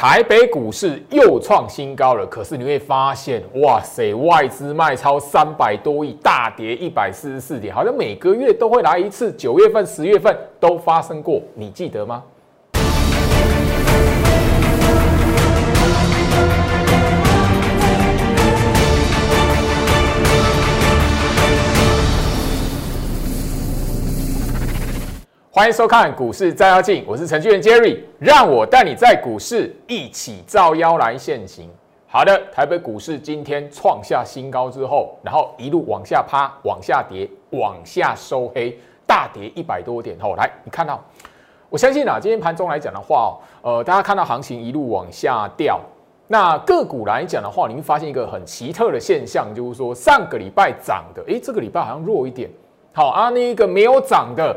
台北股市又创新高了，可是你会发现，哇塞，外资卖超三百多亿，大跌一百四十四点，好像每个月都会来一次，九月份、十月份都发生过，你记得吗？欢迎收看股市照妖镜，我是程序员 Jerry，让我带你在股市一起照妖来现行。好的，台北股市今天创下新高之后，然后一路往下趴，往下跌，往下收黑，大跌一百多点后，来你看到，我相信啊，今天盘中来讲的话，呃，大家看到行情一路往下掉，那个股来讲的话，你会发现一个很奇特的现象，就是说上个礼拜涨的，诶，这个礼拜好像弱一点，好啊，那一个没有涨的。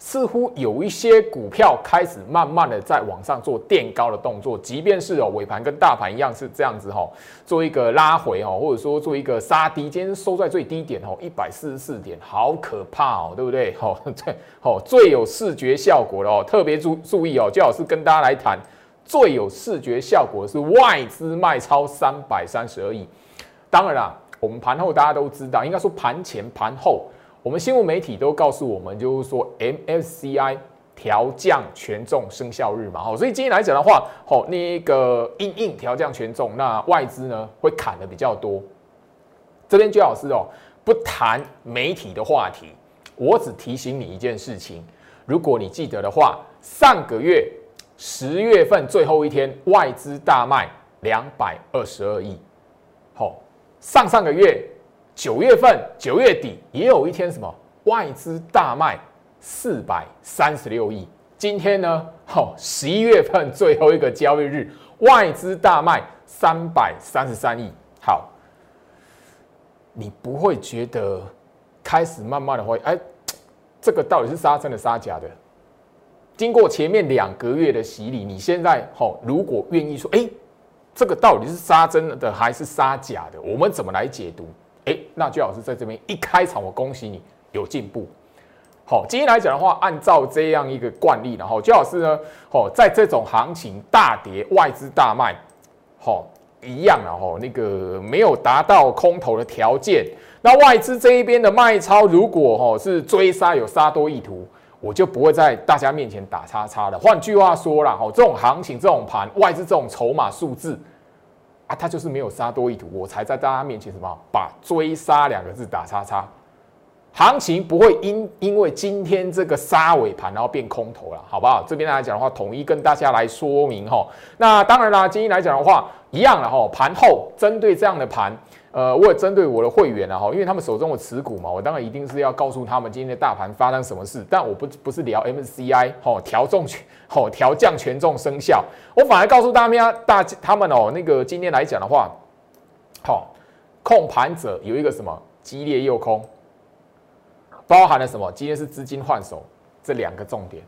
似乎有一些股票开始慢慢的在往上做垫高的动作，即便是哦尾盘跟大盘一样是这样子哈，做一个拉回哈，或者说做一个杀低，今天收在最低点哦，一百四十四点，好可怕哦，对不对？好，最，好，最有视觉效果的哦，特别注注意哦，最好是跟大家来谈最有视觉效果的是外资卖超三百三十二亿。当然啦，我们盘后大家都知道，应该说盘前盘后。我们新闻媒体都告诉我们，就是说 MSCI 调降权重生效日嘛，好，所以今天来讲的话，好，那个硬硬调降权重，那外资呢会砍的比较多。这边居老师哦，不谈媒体的话题，我只提醒你一件事情，如果你记得的话，上个月十月份最后一天，外资大卖两百二十二亿，好，上上个月。九月份九月底也有一天什么外资大卖四百三十六亿，今天呢？好，十一月份最后一个交易日，外资大卖三百三十三亿。好，你不会觉得开始慢慢的会哎，这个到底是杀真的杀假的？经过前面两个月的洗礼，你现在好，如果愿意说，哎，这个到底是杀真的还是杀假的？我们怎么来解读？哎，那最老师在这边一开场，我恭喜你有进步。好，今天来讲的话，按照这样一个惯例，然后最老师呢，哦，在这种行情大跌、外资大卖，好一样啊，吼，那个没有达到空头的条件，那外资这一边的卖超，如果吼是追杀有杀多意图，我就不会在大家面前打叉叉了。换句话说了，吼，这种行情、这种盘、外资这种筹码数字。啊，他就是没有杀多意图，我才在大家面前什么把追杀两个字打叉叉，行情不会因因为今天这个杀尾盘然后变空头了，好不好？这边来讲的话，统一跟大家来说明哈。那当然啦，今天来讲的话，一样了哈。盘后针对这样的盘。呃，我也针对我的会员啊，哈，因为他们手中有持股嘛，我当然一定是要告诉他们今天的大盘发生什么事。但我不不是聊 M C I 哦，调重权 哦，调降权重生效，我反而告诉大家大他们哦，那个今天来讲的话，好，控盘者有一个什么激烈诱空，包含了什么？今天是资金换手这两个重点。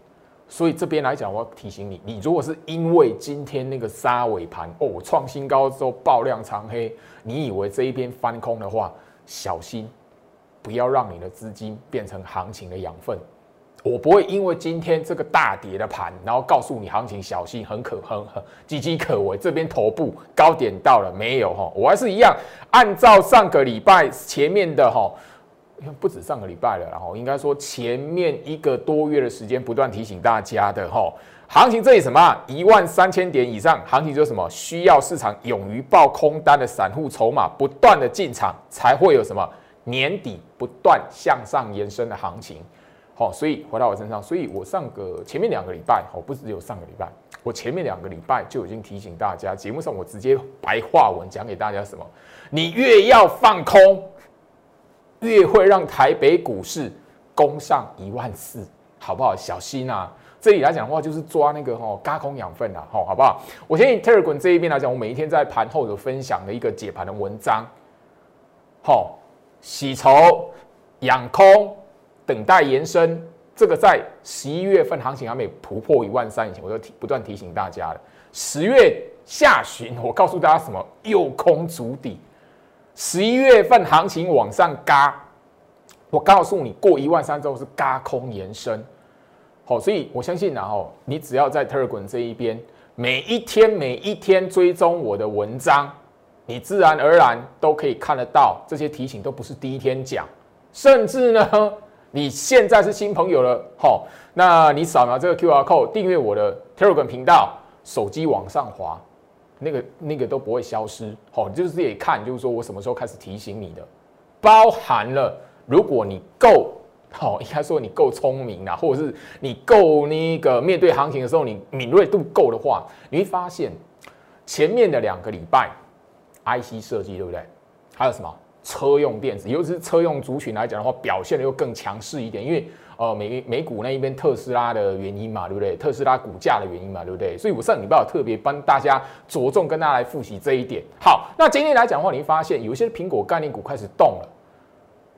所以这边来讲，我要提醒你，你如果是因为今天那个杀尾盘哦，创新高之后爆量长黑，你以为这一边翻空的话，小心，不要让你的资金变成行情的养分。我不会因为今天这个大跌的盘，然后告诉你行情小心，很可很很岌岌可危。这边头部高点到了没有？哈，我还是一样，按照上个礼拜前面的哈。不止上个礼拜了，然后应该说前面一个多月的时间不断提醒大家的哈，行情这里什么一万三千点以上，行情就是什么需要市场勇于爆空单的散户筹码不断的进场，才会有什么年底不断向上延伸的行情。好，所以回到我身上，所以我上个前面两个礼拜，哦，不只有上个礼拜，我前面两个礼拜就已经提醒大家，节目上我直接白话文讲给大家什么，你越要放空。越会让台北股市攻上一万四，好不好？小心啊！这里来讲的话，就是抓那个哈加空养分啊，好，好不好？我先以 Telegram 这一边来讲，我每一天在盘后有分享的一个解盘的文章，好，洗筹养空，等待延伸。这个在十一月份行情还没突破一万三以前，我就提不断提醒大家了。十月下旬，我告诉大家什么？诱空足底。十一月份行情往上嘎，我告诉你过一万三之后是嘎空延伸，好，所以我相信然后你只要在 Telegram 这一边每一天每一天追踪我的文章，你自然而然都可以看得到这些提醒，都不是第一天讲，甚至呢，你现在是新朋友了，好，那你扫描这个 Q R code 订阅我的 Telegram 频道，手机往上滑，那个那个都不会消失，好，你就是自己看，就是说我什么时候开始提醒你的，包含了如果你够。好，应该说你够聪明啊，或者是你够那个面对行情的时候，你敏锐度够的话，你会发现前面的两个礼拜，IC 设计对不对？还有什么车用电子，尤其是车用族群来讲的话，表现的又更强势一点，因为呃美美股那一边特斯拉的原因嘛，对不对？特斯拉股价的原因嘛，对不对？所以我上礼拜有特别帮大家着重跟大家来复习这一点。好，那今天来讲的话，你会发现有一些苹果概念股开始动了。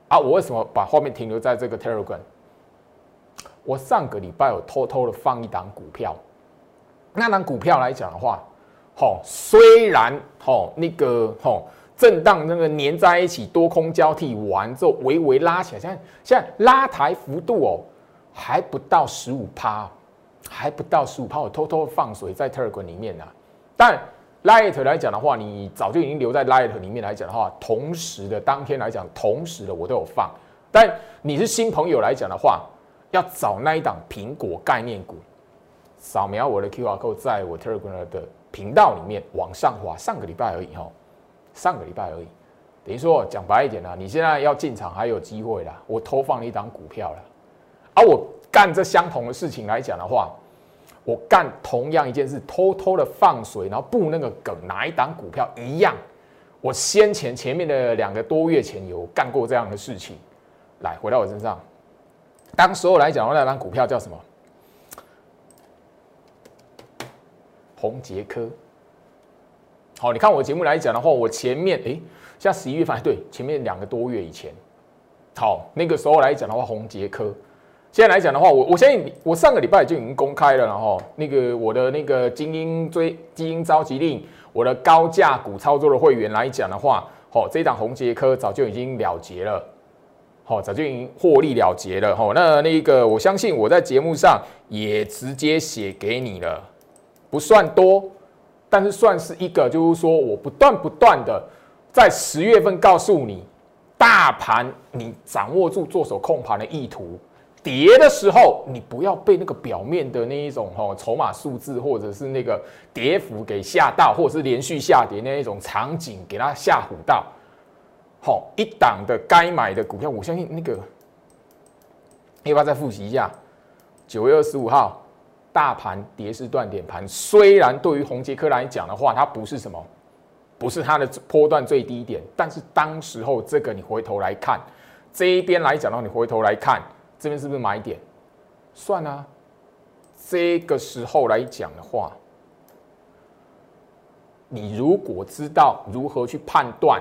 啊，我为什么把画面停留在这个 Telegram？我上个礼拜有偷偷的放一档股票，那档股票来讲的话，吼，虽然吼那个吼震荡那个粘在一起，多空交替完之后微微拉起来，现在现在拉抬幅度哦还不到十五趴，还不到十五趴，我偷偷放水在 Telegram 里面呢，但。Light 来讲的话，你早就已经留在 Light 里面来讲的话，同时的当天来讲，同时的我都有放。但你是新朋友来讲的话，要找那一档苹果概念股，扫描我的 QR code，在我 Telegram 的频道里面往上滑。上个礼拜而已哈，上个礼拜而已。等于说讲白一点呢，你现在要进场还有机会啦。我投放了一档股票了，而我干这相同的事情来讲的话。我干同样一件事，偷偷的放水，然后布那个梗，哪一档股票一样？我先前前面的两个多月前有干过这样的事情。来，回到我身上，当时候来讲，那张股票叫什么？红杰科。好，你看我节目来讲的话，我前面哎，像十一月份，对，前面两个多月以前，好，那个时候来讲的话，红杰科。现在来讲的话，我我相信我上个礼拜就已经公开了，然后那个我的那个精英追精英召集令，我的高价股操作的会员来讲的话，好，这一档红杰科早就已经了结了，好，早就已经获利了结了，好，那那个我相信我在节目上也直接写给你了，不算多，但是算是一个，就是说我不断不断的在十月份告诉你，大盘你掌握住做手控盘的意图。跌的时候，你不要被那个表面的那一种哈筹码数字，或者是那个跌幅给吓到，或者是连续下跌那一种场景给它吓唬到。好，一档的该买的股票，我相信那个要不要再复习一下？九月二十五号，大盘跌势断点盘，虽然对于红杰科来讲的话，它不是什么，不是它的波段最低点，但是当时候这个你回头来看，这一边来讲的话，你回头来看。这边是不是买点？算啊，这个时候来讲的话，你如果知道如何去判断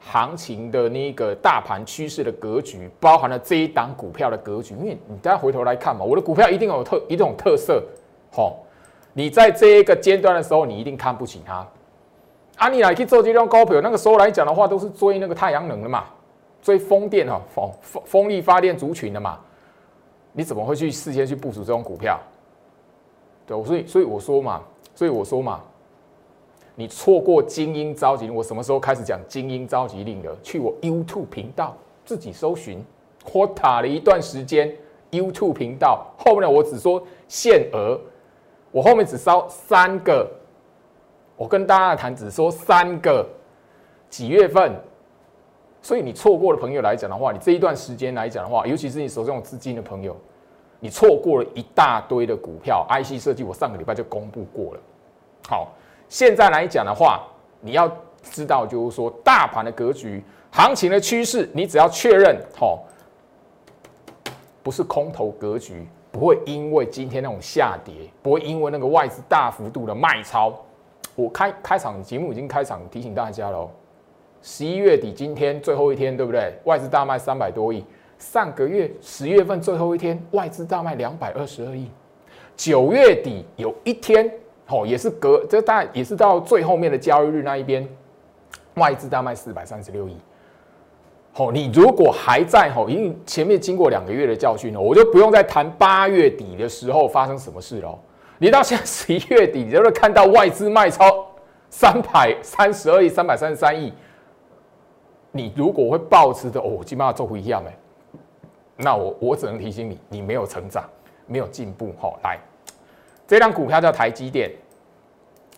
行情的那个大盘趋势的格局，包含了这一档股票的格局，因为你大家回头来看嘛，我的股票一定有特一种特色，吼，你在这一个阶段的时候，你一定看不起它。啊，你来去做这种高票，那个时候来讲的话，都是追那个太阳能的嘛。追风电哈，风风风力发电族群的嘛，你怎么会去事先去部署这种股票？对，所以所以我说嘛，所以我说嘛，你错过精英召集令，我什么时候开始讲精英召集令的？去我 YouTube 频道自己搜寻，我打了一段时间 YouTube 频道，后面我只说限额，我后面只烧三个，我跟大家谈只说三个几月份。所以你错过的朋友来讲的话，你这一段时间来讲的话，尤其是你手上有资金的朋友，你错过了一大堆的股票。IC 设计我上个礼拜就公布过了。好，现在来讲的话，你要知道就是说大盘的格局、行情的趋势，你只要确认，好，不是空头格局，不会因为今天那种下跌，不会因为那个外资大幅度的卖超。我开开场节目已经开场提醒大家了。十一月底，今天最后一天，对不对？外资大卖三百多亿。上个月十月份最后一天，外资大卖两百二十二亿。九月底有一天，哦，也是隔这大也是到最后面的交易日那一边，外资大卖四百三十六亿。哦，你如果还在哦，因为前面经过两个月的教训了，我就不用再谈八月底的时候发生什么事了。你到现在十一月底，你就会看到外资卖超三百三十二亿、三百三十三亿。你如果会抱持的哦，基本上做不一样哎，那我我只能提醒你，你没有成长，没有进步。好，来，这张股票叫台积电。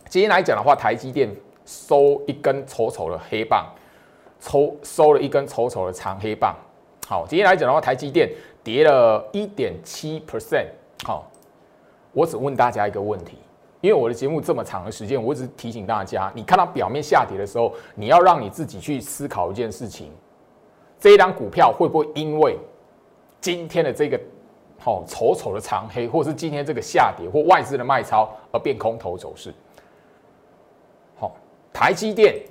今天来讲的话，台积电收一根丑丑的黑棒，抽收了一根丑丑的长黑棒。好，今天来讲的话，台积电跌了一点七 percent。好，我只问大家一个问题。因为我的节目这么长的时间，我只提醒大家，你看到表面下跌的时候，你要让你自己去思考一件事情：这一张股票会不会因为今天的这个好丑丑的长黑，或是今天这个下跌或外资的卖超而变空头走势？好，台积电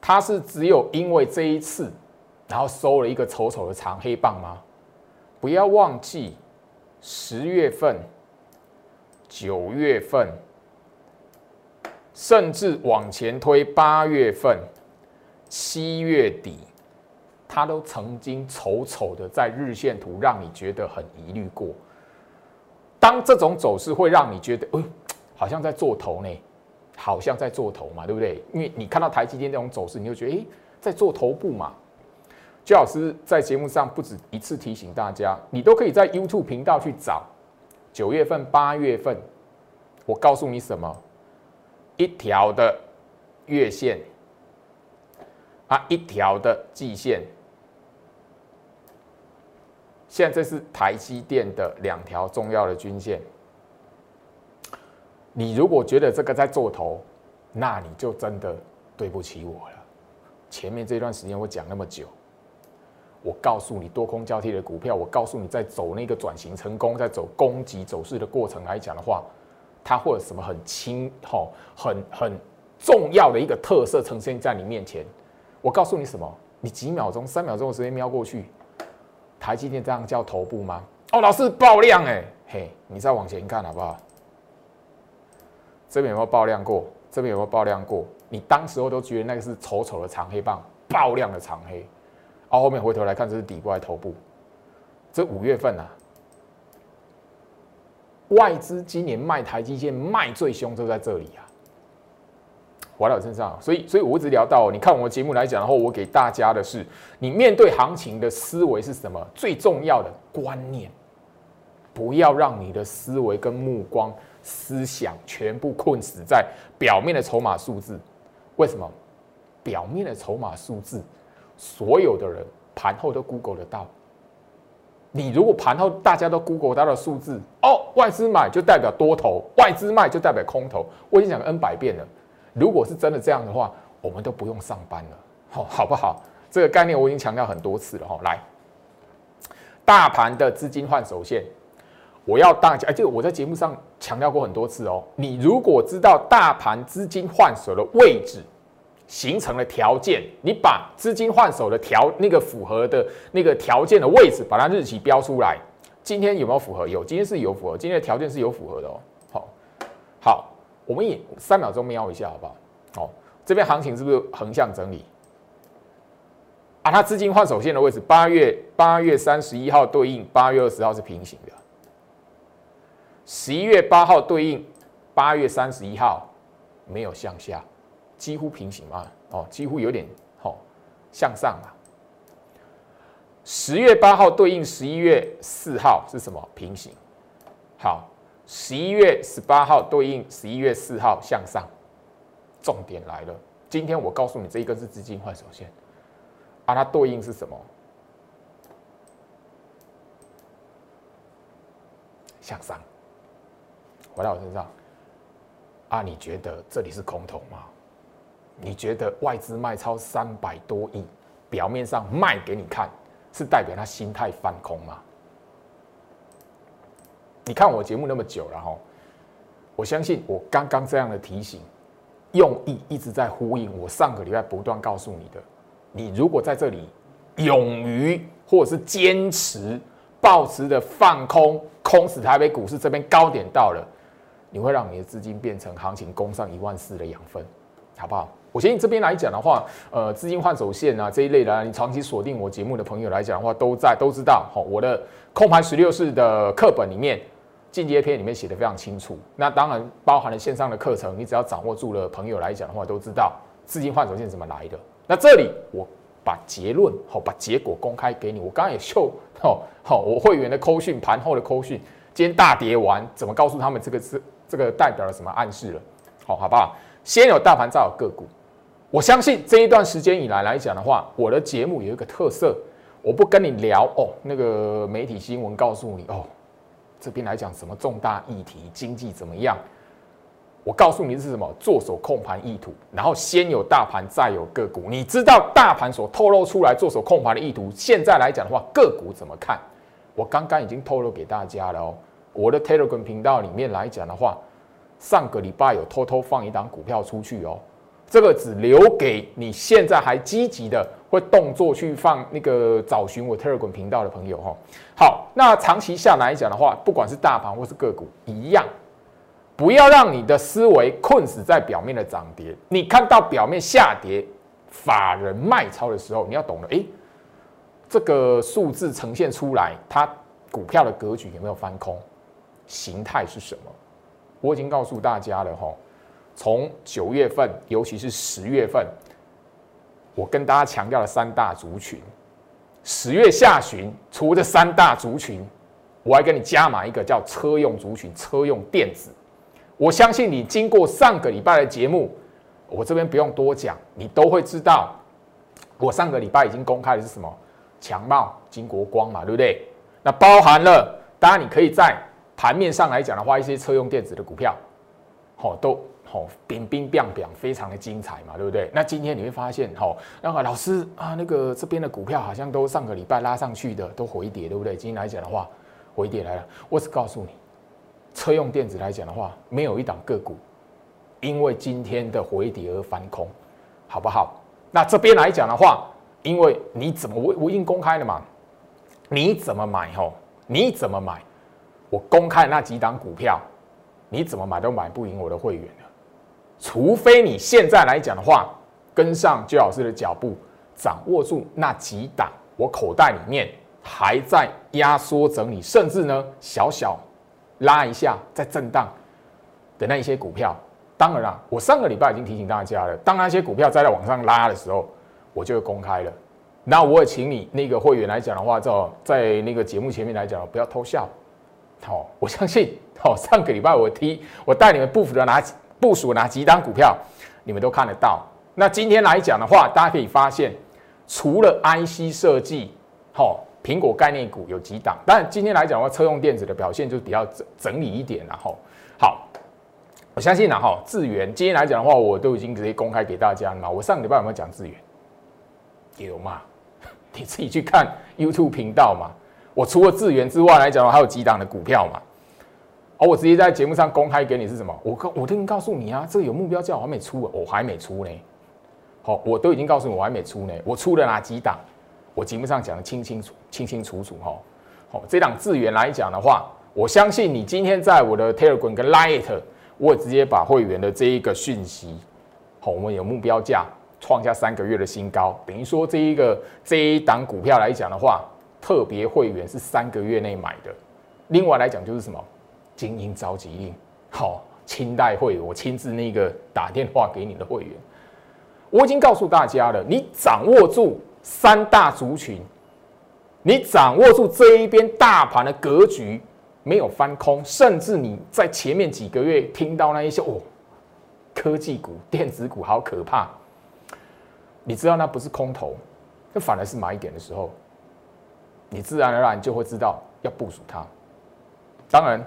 它是只有因为这一次，然后收了一个丑丑的长黑棒吗？不要忘记十月份。九月份，甚至往前推八月份、七月底，它都曾经丑丑的在日线图让你觉得很疑虑过。当这种走势会让你觉得，哎，好像在做头呢，好像在做头嘛，对不对？因为你看到台积电这种走势，你就觉得，哎，在做头部嘛。焦老师在节目上不止一次提醒大家，你都可以在 YouTube 频道去找。九月份、八月份，我告诉你什么？一条的月线啊，一条的季线。现在这是台积电的两条重要的均线。你如果觉得这个在做头，那你就真的对不起我了。前面这段时间我讲那么久。我告诉你，多空交替的股票，我告诉你，在走那个转型成功，在走攻击走势的过程来讲的话，它会有什么很轻、哈、很很重要的一个特色呈现在你面前？我告诉你什么？你几秒钟、三秒钟的时间瞄过去，台积电这样叫头部吗？哦，老师爆量哎，嘿，你再往前看好不好？这边有没有爆量过？这边有没有爆量过？你当时候都觉得那个是丑丑的长黑棒，爆量的长黑。到后面回头来看，这是底部还是头部？这五月份啊，外资今年卖台积电卖最凶，就在这里啊，回到我身上。所以，所以我一直聊到，你看我节目来讲，然后我给大家的是，你面对行情的思维是什么？最重要的观念，不要让你的思维跟目光、思想全部困死在表面的筹码数字。为什么？表面的筹码数字。所有的人盘后都 Google 得到。你如果盘后大家都 Google 到的数字，哦，外资买就代表多头，外资卖就代表空头。我已经讲 N 百遍了。如果是真的这样的话，我们都不用上班了，好，好不好？这个概念我已经强调很多次了哈。来，大盘的资金换手线，我要大家，哎，这个我在节目上强调过很多次哦。你如果知道大盘资金换手的位置，形成了条件，你把资金换手的条那个符合的那个条件的位置，把它日期标出来。今天有没有符合？有，今天是有符合，今天的条件是有符合的哦。好，好，我们也三秒钟瞄一下，好不好？好，这边行情是不是横向整理？啊，它资金换手线的位置，八月八月三十一号对应八月二十号是平行的，十一月八号对应八月三十一号没有向下。几乎平行嘛，哦，几乎有点好向上嘛。十月八号对应十一月四号是什么？平行。好，十一月十八号对应十一月四号向上。重点来了，今天我告诉你这一根是资金换手线，啊，它对应是什么？向上。回到我身上，啊，你觉得这里是空头吗？你觉得外资卖超三百多亿，表面上卖给你看，是代表他心态翻空吗？你看我节目那么久了哈，我相信我刚刚这样的提醒，用意一直在呼应我上个礼拜不断告诉你的。你如果在这里勇于或者是坚持抱持的放空，空死台北股市这边高点到了，你会让你的资金变成行情攻上一万四的养分，好不好？我相信这边来讲的话，呃，资金换手线啊这一类的，你长期锁定我节目的朋友来讲的话，都在都知道。好，我的空盘十六式的课本里面，进阶篇里面写的非常清楚。那当然包含了线上的课程，你只要掌握住了，朋友来讲的话都知道资金换手线怎么来的。那这里我把结论好，把结果公开给你。我刚刚也秀好好我会员的扣讯盘后的扣讯，今天大跌完怎么告诉他们这个是这个代表了什么暗示了？好，好不好？先有大盘，再有个股。我相信这一段时间以来来讲的话，我的节目有一个特色，我不跟你聊哦，那个媒体新闻告诉你哦，这边来讲什么重大议题，经济怎么样？我告诉你是什么，做手控盘意图，然后先有大盘，再有个股。你知道大盘所透露出来做手控盘的意图，现在来讲的话，个股怎么看？我刚刚已经透露给大家了哦，我的 Telegram 频道里面来讲的话，上个礼拜有偷偷放一档股票出去哦。这个只留给你现在还积极的会动作去放那个找寻我 Telegram 频道的朋友哈。好，那长期下来讲的话，不管是大盘或是个股一样，不要让你的思维困死在表面的涨跌。你看到表面下跌，法人卖超的时候，你要懂得，诶，这个数字呈现出来，它股票的格局有没有翻空，形态是什么？我已经告诉大家了哈。从九月份，尤其是十月份，我跟大家强调了三大族群。十月下旬，除了三大族群，我还跟你加码一个叫车用族群，车用电子。我相信你经过上个礼拜的节目，我这边不用多讲，你都会知道。我上个礼拜已经公开的是什么？强茂、金国光嘛，对不对？那包含了，当然你可以在盘面上来讲的话，一些车用电子的股票，好都。哦，冰冰冰冰，非常的精彩嘛，对不对？那今天你会发现，哦，那个老师啊，那个这边的股票好像都上个礼拜拉上去的都回跌，对不对？今天来讲的话，回跌来了。我只告诉你，车用电子来讲的话，没有一档个股因为今天的回跌而翻空，好不好？那这边来讲的话，因为你怎么我我已经公开了嘛？你怎么买？吼，你怎么买？我公开那几档股票，你怎么买都买不赢我的会员。除非你现在来讲的话，跟上周老师的脚步，掌握住那几档，我口袋里面还在压缩整理，甚至呢小小拉一下在震荡的那一些股票。当然啦，我上个礼拜已经提醒大家了，当那些股票再在往上拉的时候，我就会公开了。那我也请你那个会员来讲的话，在在那个节目前面来讲，不要偷笑。好，我相信，好上个礼拜我提我带你们不服的拿。部署哪几档股票，你们都看得到。那今天来讲的话，大家可以发现，除了 IC 设计，好，苹果概念股有几档。但今天来讲的话，车用电子的表现就比较整整理一点，然后好，我相信呢，哈，智源今天来讲的话，我都已经直接公开给大家了嘛。我上礼拜有没有讲智源？有嘛？你自己去看 YouTube 频道嘛。我除了智源之外来讲的话，还有几档的股票嘛。我直接在节目上公开给你是什么？我告我都已经告诉你啊，这个有目标价我还没出，我还没出呢。好，我都已经告诉你我还没出呢。我出了哪几档？我节目上讲的清清楚、清清楚楚哈。好，这档资源来讲的话，我相信你今天在我的 Telegram 跟 Light，我直接把会员的这一个讯息，好，我们有目标价创下三个月的新高，等于说这一个这一档股票来讲的话，特别会员是三个月内买的。另外来讲就是什么？精英召集令，好，清代会我亲自那个打电话给你的会员，我已经告诉大家了，你掌握住三大族群，你掌握住这一边大盘的格局没有翻空，甚至你在前面几个月听到那一些哦，科技股、电子股好可怕，你知道那不是空头，那反而是买点的时候，你自然而然就会知道要部署它，当然。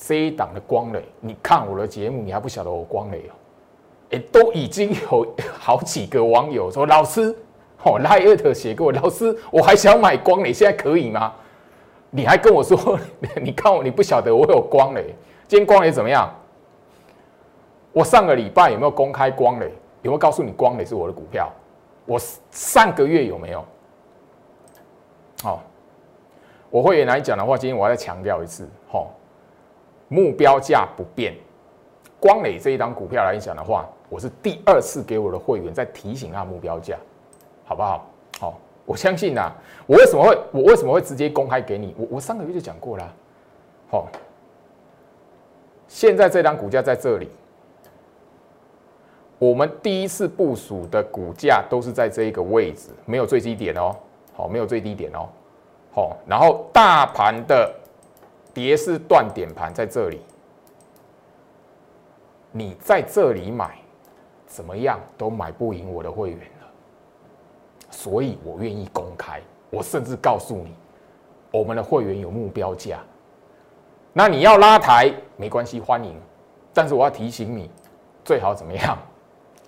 这一档的光磊，你看我的节目，你还不晓得我光磊哦，哎，都已经有好几个网友说，老师，哦，赖艾特写给我，老师，我还想买光磊，现在可以吗？你还跟我说，你看我，你不晓得我有光磊，今天光磊怎么样？我上个礼拜有没有公开光磊？有没有告诉你光磊是我的股票？我上个月有没有？好，我会员来讲的话，今天我再强调一次，好。目标价不变，光磊这一档股票来讲的话，我是第二次给我的会员在提醒他目标价，好不好？好，我相信呐，我为什么会我为什么会直接公开给你？我我上个月就讲过了，好，现在这张股价在这里，我们第一次部署的股价都是在这一个位置，没有最低点哦，好，没有最低点哦，好，然后大盘的跌势断点盘在这里，你在这里买，怎么样都买不赢我的会员了，所以我愿意公开，我甚至告诉你，我们的会员有目标价。那你要拉抬没关系，欢迎。但是我要提醒你，最好怎么样？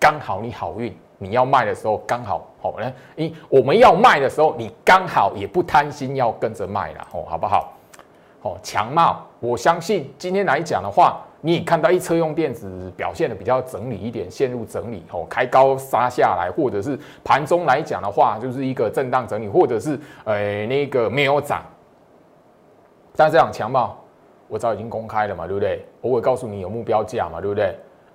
刚好你好运，你要卖的时候刚好好呢。因我们要卖的时候，你刚好也不贪心要跟着卖了哦，好不好？哦，强茂，我相信今天来讲的话，你看到一车用电子表现的比较整理一点，陷入整理哦，开高杀下来，或者是盘中来讲的话，就是一个震荡整理，或者是呃那个没有涨。但这样强茂。我早已经公开了嘛，对不对？我会告诉你有目标价嘛，对不对？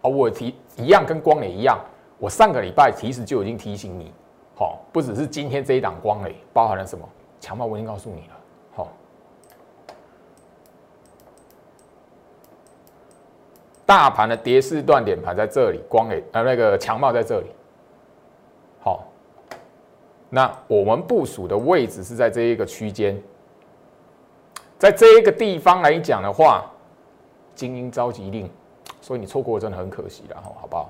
啊，我提一样跟光磊一样，我上个礼拜其实就已经提醒你，好，不只是今天这一档光磊，包含了什么强暴，我已经告诉你了，好。大盘的跌势断点盘在这里，光磊呃那个强暴在这里，好。那我们部署的位置是在这一个区间。在这一个地方来讲的话，精英召集令，所以你错过真的很可惜了哈，好不好？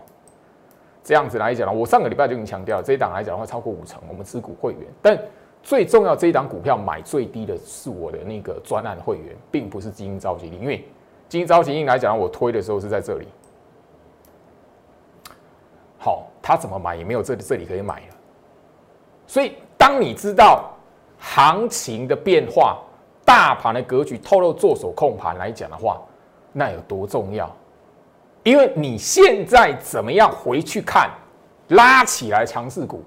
这样子来讲呢，我上个礼拜就已经强调，这一档来讲的话超过五成，我们持股会员。但最重要，这一档股票买最低的是我的那个专案会员，并不是精英召集令，因为精英召集令来讲，我推的时候是在这里。好，他怎么买也没有这这里可以买了。所以当你知道行情的变化。大盘的格局透露做手控盘来讲的话，那有多重要？因为你现在怎么样回去看拉起来强势股，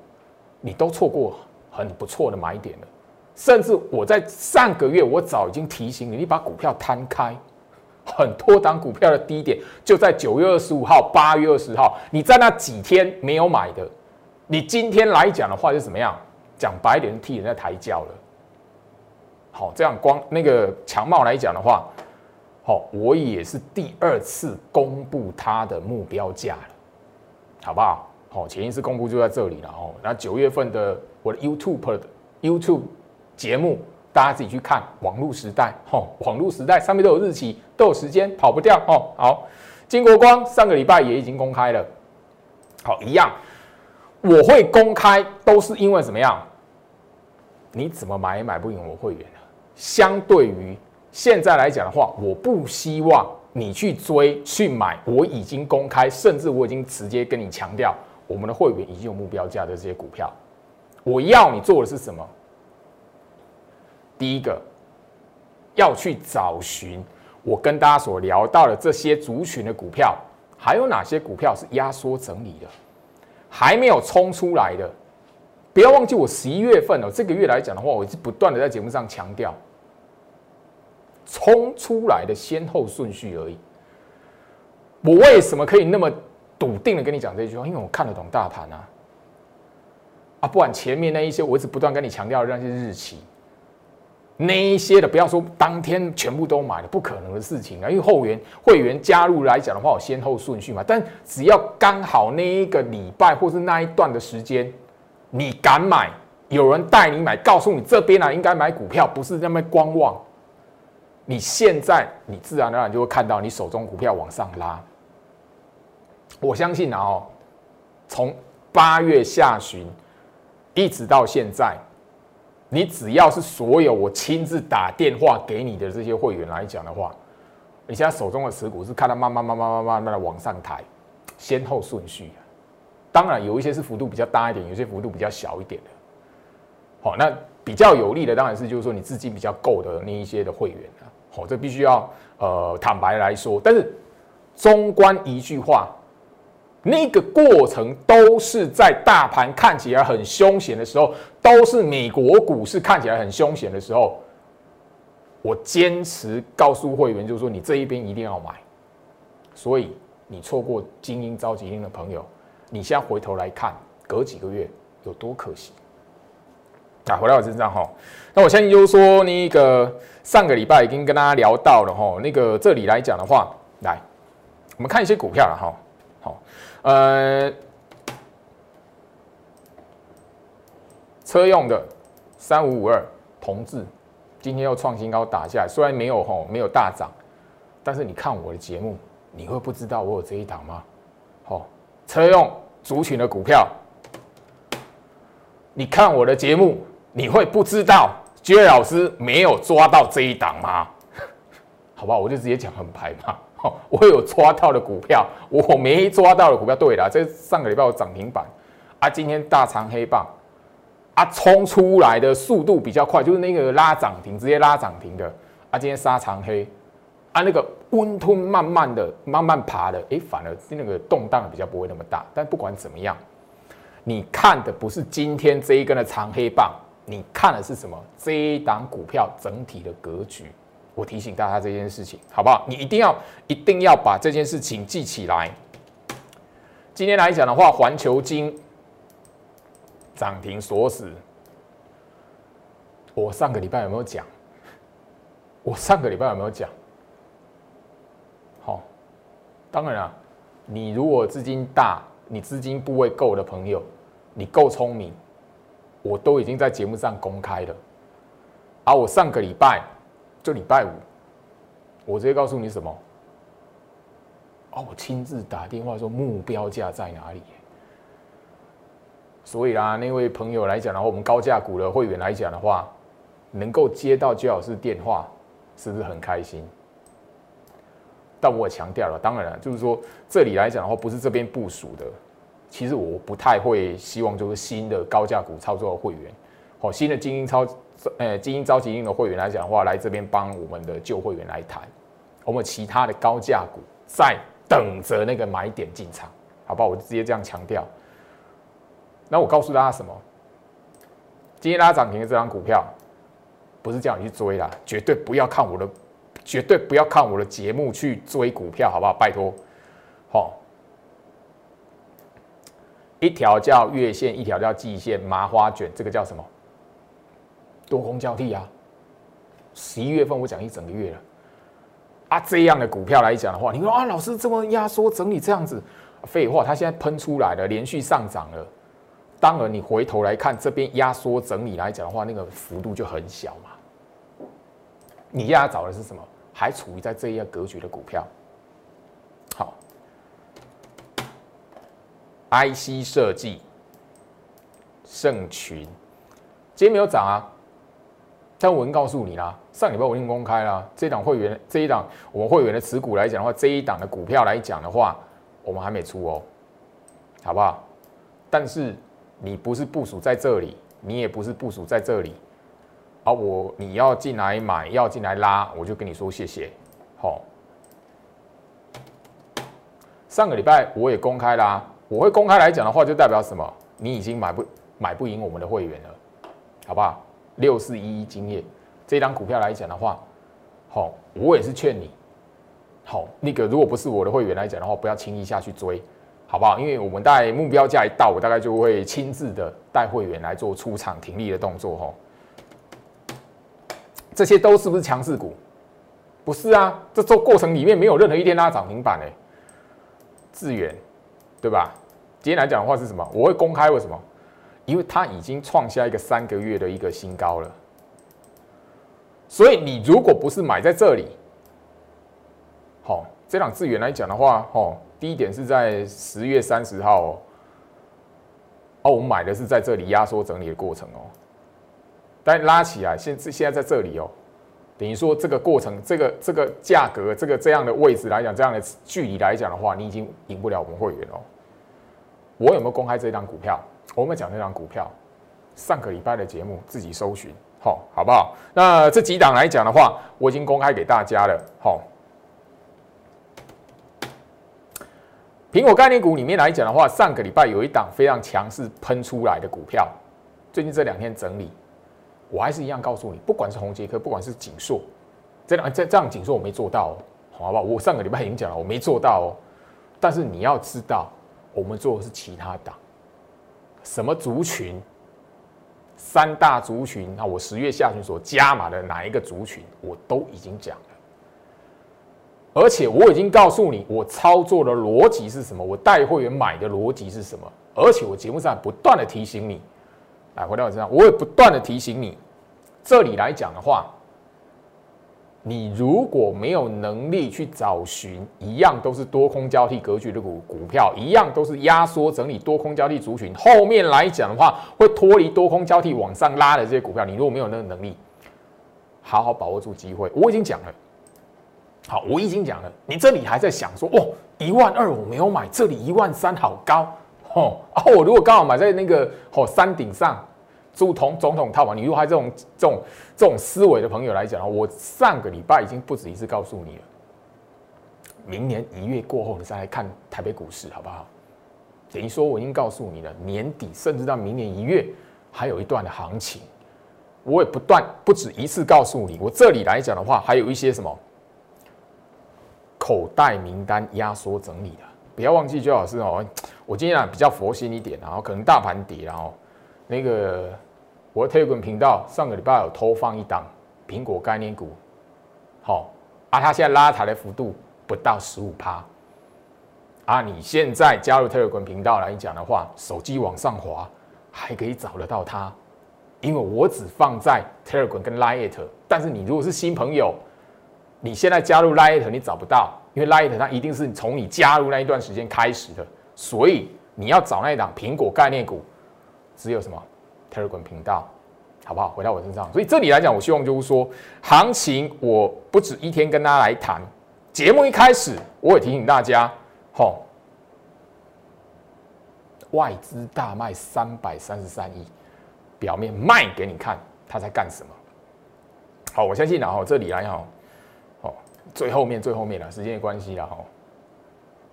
你都错过很不错的买点了。甚至我在上个月我早已经提醒你，你把股票摊开，很多档股票的低点就在九月二十五号、八月二十号，你在那几天没有买的，你今天来讲的话是怎么样？讲白点，替人家抬轿了。好，这样光那个强茂来讲的话，好，我也是第二次公布它的目标价了，好不好？好，前一次公布就在这里了哦。那九月份的我的 YouTube 的 YouTube 节目，大家自己去看。网络时代，哦，网络时代上面都有日期，都有时间，跑不掉哦。好，金国光上个礼拜也已经公开了，好，一样，我会公开都是因为怎么样？你怎么买也买不赢我会员。相对于现在来讲的话，我不希望你去追去买，我已经公开，甚至我已经直接跟你强调，我们的会员已经有目标价的这些股票，我要你做的是什么？第一个，要去找寻我跟大家所聊到的这些族群的股票，还有哪些股票是压缩整理的，还没有冲出来的，不要忘记我十一月份哦，这个月来讲的话，我是不断的在节目上强调。冲出来的先后顺序而已。我为什么可以那么笃定的跟你讲这句话？因为我看得懂大盘啊！啊，不管前面那一些，我一直不断跟你强调的那些日期，那一些的，不要说当天全部都买了，不可能的事情啊！因为后援会员加入来讲的话，有先后顺序嘛。但只要刚好那一个礼拜或是那一段的时间，你敢买，有人带你买，告诉你这边呢应该买股票，不是那么观望。你现在，你自然而然就会看到你手中股票往上拉。我相信啊，哦，从八月下旬一直到现在，你只要是所有我亲自打电话给你的这些会员来讲的话，你现在手中的持股是看它慢慢、慢慢、慢慢、慢慢的往上抬，先后顺序。当然，有一些是幅度比较大一点，有些幅度比较小一点的。好，那比较有利的当然是就是说你资金比较够的那一些的会员啊。好，这必须要呃坦白来说，但是中观一句话，那个过程都是在大盘看起来很凶险的时候，都是美国股市看起来很凶险的时候，我坚持告诉会员，就是说你这一边一定要买。所以你错过精英召集令的朋友，你现在回头来看，隔几个月有多可惜。啊，回到我身上哈。那我相信就是说，那个上个礼拜已经跟大家聊到了哈。那个这里来讲的话，来，我们看一些股票了哈。呃，车用的三五五二同志，今天又创新高打下来，虽然没有吼没有大涨，但是你看我的节目，你会不知道我有这一档吗？好，车用族群的股票。你看我的节目，你会不知道杰老师没有抓到这一档吗？好吧，我就直接讲横牌嘛。我有抓到的股票，我没抓到的股票，对了，这上个礼拜有涨停板啊，今天大长黑棒啊，冲出来的速度比较快，就是那个拉涨停，直接拉涨停的啊，今天杀长黑啊，那个温吞慢慢的、慢慢爬的，哎，反而那个动荡比较不会那么大。但不管怎么样。你看的不是今天这一根的长黑棒，你看的是什么？这一档股票整体的格局。我提醒大家这件事情，好不好？你一定要一定要把这件事情记起来。今天来讲的话，环球金涨停锁死。我上个礼拜有没有讲？我上个礼拜有没有讲？好，当然了，你如果资金大，你资金部位够的朋友。你够聪明，我都已经在节目上公开了。而我上个礼拜就礼拜五，我直接告诉你什么？哦，我亲自打电话说目标价在哪里。所以啦，那位朋友来讲的话，我们高价股的会员来讲的话，能够接到最好是电话，是不是很开心？但我也强调了，当然了，就是说这里来讲的话，不是这边部署的。其实我不太会希望就是新的高价股操作的会员，好，新的精英操，呃，精英召集令的会员来讲的话，来这边帮我们的旧会员来谈，我们其他的高价股在等着那个买点进场，好不好？我就直接这样强调。那我告诉大家什么？今天拉涨停的这张股票，不是叫你去追啦，绝对不要看我的，绝对不要看我的节目去追股票，好不好？拜托，好。一条叫月线，一条叫季线，麻花卷，这个叫什么？多空交替啊！十一月份我讲一整个月了啊，这样的股票来讲的话，你说啊，老师这么压缩整理这样子，废话，它现在喷出来了，连续上涨了。当然，你回头来看这边压缩整理来讲的话，那个幅度就很小嘛。你压找的是什么？还处于在这样格局的股票。好 IC 设计，盛群，今天没有涨啊，但我已经告诉你啦，上礼拜我已经公开啦，这档会员这一档我们会员的持股来讲的话，这一档的股票来讲的话，我们还没出哦，好不好？但是你不是部署在这里，你也不是部署在这里，而我你要进来买，要进来拉，我就跟你说谢谢，好。上个礼拜我也公开啦。我会公开来讲的话，就代表什么？你已经买不买不赢我们的会员了，好不好？六四一一经验这张股票来讲的话，好，我也是劝你，好，那个如果不是我的会员来讲的话，不要轻易下去追，好不好？因为我们在目标价一到，我大概就会亲自的带会员来做出场停利的动作，哈。这些都是不是强势股？不是啊，这做过程里面没有任何一天拉涨停板诶，智远。对吧？今天来讲的话是什么？我会公开为什么？因为它已经创下一个三个月的一个新高了。所以你如果不是买在这里，好，这两资源来讲的话，哦，第一点是在十月三十号哦，哦，我们买的是在这里压缩整理的过程哦，但拉起来现现在在这里哦，等于说这个过程，这个这个价格，这个这样的位置来讲，这样的距离来讲的话，你已经赢不了我们会员哦。我有没有公开这张股票？我们讲这张股票？上个礼拜的节目自己搜寻，好，好不好？那这几档来讲的话，我已经公开给大家了。好，苹果概念股里面来讲的话，上个礼拜有一档非常强势喷出来的股票，最近这两天整理，我还是一样告诉你，不管是红杰科，不管是锦硕，这样这这样锦硕我没做到，好不好？我上个礼拜已经讲了，我没做到哦。但是你要知道。我们做的是其他档，什么族群三大族群，那我十月下旬所加码的哪一个族群，我都已经讲了。而且我已经告诉你，我操作的逻辑是什么，我带会员买的逻辑是什么。而且我节目上不断的提醒你，来回到我身上，我也不断的提醒你，这里来讲的话。你如果没有能力去找寻一样都是多空交替格局的股股票，一样都是压缩整理多空交替族群，后面来讲的话会脱离多空交替往上拉的这些股票，你如果没有那个能力，好好把握住机会。我已经讲了，好，我已经讲了，你这里还在想说，哦，一万二我没有买，这里一万三好高，哦，啊，我如果刚好买在那个哦山顶上。总统总统套房，你如果还这种这种这种思维的朋友来讲我上个礼拜已经不止一次告诉你了，明年一月过后，你再来看台北股市，好不好？等于说我已经告诉你了，年底甚至到明年一月还有一段的行情，我也不断不止一次告诉你，我这里来讲的话，还有一些什么口袋名单压缩整理的，不要忘记，周老师哦，我今天啊比较佛心一点，然后可能大盘跌，然后那个。我的 Telegram 频道上个礼拜有投放一档苹果概念股，好，啊，它现在拉抬的幅度不到十五趴，啊，你现在加入 Telegram 频道来讲的话，手机往上滑还可以找得到它，因为我只放在 Telegram 跟 Lite，但是你如果是新朋友，你现在加入 Lite 你找不到，因为 Lite 它一定是从你加入那一段时间开始的，所以你要找那一档苹果概念股，只有什么？二滚频道，好不好？回到我身上，所以这里来讲，我希望就是说，行情我不止一天跟大家来谈。节目一开始，我也提醒大家，吼，外资大卖三百三十三亿，表面卖给你看，他在干什么？好，我相信然后这里来讲，哦，最后面最后面了，时间的关系了，哈，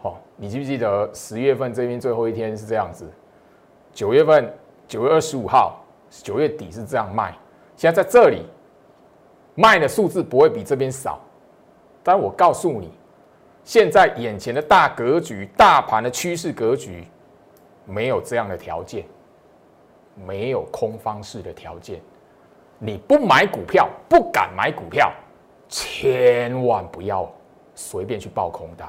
好，你记不记得十月份这边最后一天是这样子？九月份。九月二十五号，九月底是这样卖。现在在这里卖的数字不会比这边少，但我告诉你，现在眼前的大格局、大盘的趋势格局，没有这样的条件，没有空方式的条件。你不买股票，不敢买股票，千万不要随便去报空单。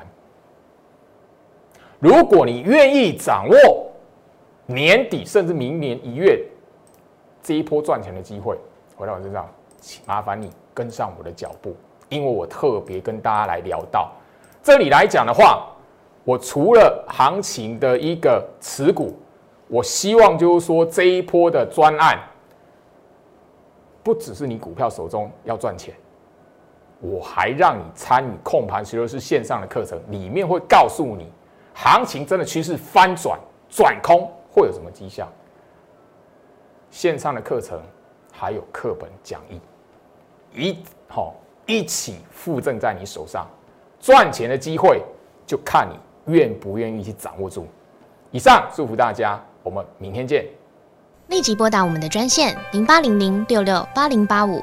如果你愿意掌握。年底甚至明年一月这一波赚钱的机会回到我身上，麻烦你跟上我的脚步，因为我特别跟大家来聊到这里来讲的话，我除了行情的一个持股，我希望就是说这一波的专案，不只是你股票手中要赚钱，我还让你参与控盘，其实是线上的课程，里面会告诉你行情真的趋势翻转转空。会有什么迹象？线上的课程还有课本讲义，一好一起附赠在你手上，赚钱的机会就看你愿不愿意去掌握住。以上祝福大家，我们明天见。立即拨打我们的专线零八零零六六八零八五。